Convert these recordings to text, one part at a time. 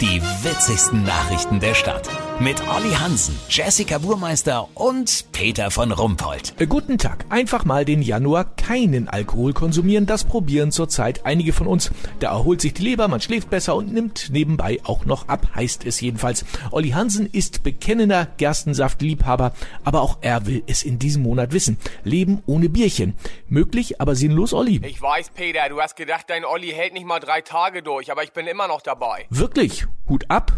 Die witzigsten Nachrichten der Stadt. Mit Olli Hansen, Jessica Burmeister und Peter von Rumpold. Äh, Guten Tag. Einfach mal den Januar keinen Alkohol konsumieren. Das probieren zurzeit einige von uns. Da erholt sich die Leber, man schläft besser und nimmt nebenbei auch noch ab, heißt es jedenfalls. Olli Hansen ist bekennender Gerstensaftliebhaber, aber auch er will es in diesem Monat wissen. Leben ohne Bierchen. Möglich, aber sinnlos, Olli. Ich weiß, Peter, du hast gedacht, dein Olli hält nicht mal drei Tage durch, aber ich bin immer noch dabei. Wirklich? Hut ab.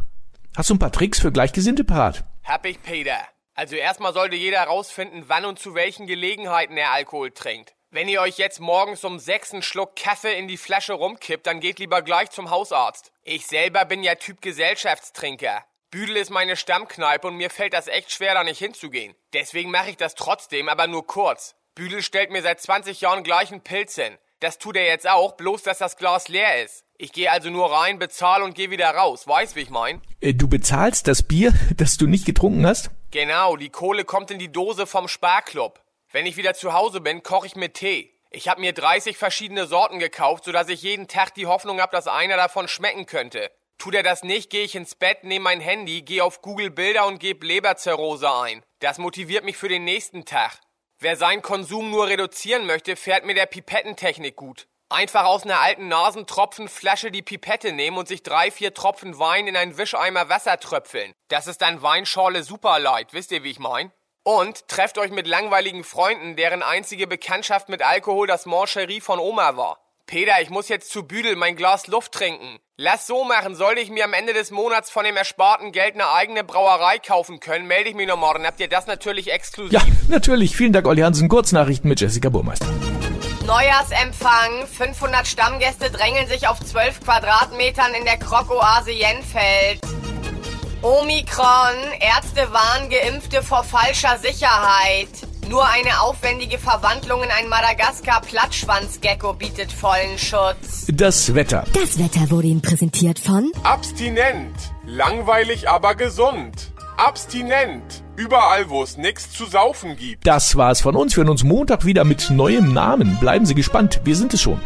Hast du ein paar Tricks für Gleichgesinnte parat? Hab ich, Peter. Also erstmal sollte jeder rausfinden, wann und zu welchen Gelegenheiten er Alkohol trinkt. Wenn ihr euch jetzt morgens um sechs einen Schluck Kaffee in die Flasche rumkippt, dann geht lieber gleich zum Hausarzt. Ich selber bin ja Typ Gesellschaftstrinker. Büdel ist meine Stammkneipe und mir fällt das echt schwer, da nicht hinzugehen. Deswegen mache ich das trotzdem, aber nur kurz. Büdel stellt mir seit 20 Jahren gleich einen Pilz hin. Das tut er jetzt auch, bloß dass das Glas leer ist. Ich gehe also nur rein, bezahle und gehe wieder raus. Weißt, wie ich mein? Äh, Du bezahlst das Bier, das du nicht getrunken hast? Genau, die Kohle kommt in die Dose vom Sparklub. Wenn ich wieder zu Hause bin, koche ich mit Tee. Ich habe mir 30 verschiedene Sorten gekauft, sodass ich jeden Tag die Hoffnung habe, dass einer davon schmecken könnte. Tut er das nicht, gehe ich ins Bett, nehme mein Handy, gehe auf Google Bilder und gebe Leberzirrhose ein. Das motiviert mich für den nächsten Tag. Wer seinen Konsum nur reduzieren möchte, fährt mit der Pipettentechnik gut. Einfach aus einer alten Nasentropfenflasche die Pipette nehmen und sich drei, vier Tropfen Wein in einen Wischeimer Wasser tröpfeln. Das ist dann Weinschorle Superlight, wisst ihr, wie ich mein? Und trefft euch mit langweiligen Freunden, deren einzige Bekanntschaft mit Alkohol das Mancherie von Oma war. Peter, ich muss jetzt zu Büdel mein Glas Luft trinken. Lass so machen, sollte ich mir am Ende des Monats von dem ersparten Geld eine eigene Brauerei kaufen können, melde ich mich noch morgen. Habt ihr das natürlich exklusiv? Ja, natürlich. Vielen Dank, Olli Hansen. Kurznachrichten mit Jessica Burmeister. Neujahrsempfang. 500 Stammgäste drängeln sich auf 12 Quadratmetern in der Krokoase Jenfeld. Omikron. Ärzte warnen Geimpfte vor falscher Sicherheit. Nur eine aufwendige Verwandlung in ein Madagaskar-Plattschwanzgecko bietet vollen Schutz. Das Wetter. Das Wetter wurde Ihnen präsentiert von Abstinent. Langweilig, aber gesund. Abstinent. Überall, wo es nichts zu saufen gibt. Das war's von uns. Wir hören uns Montag wieder mit neuem Namen. Bleiben Sie gespannt. Wir sind es schon.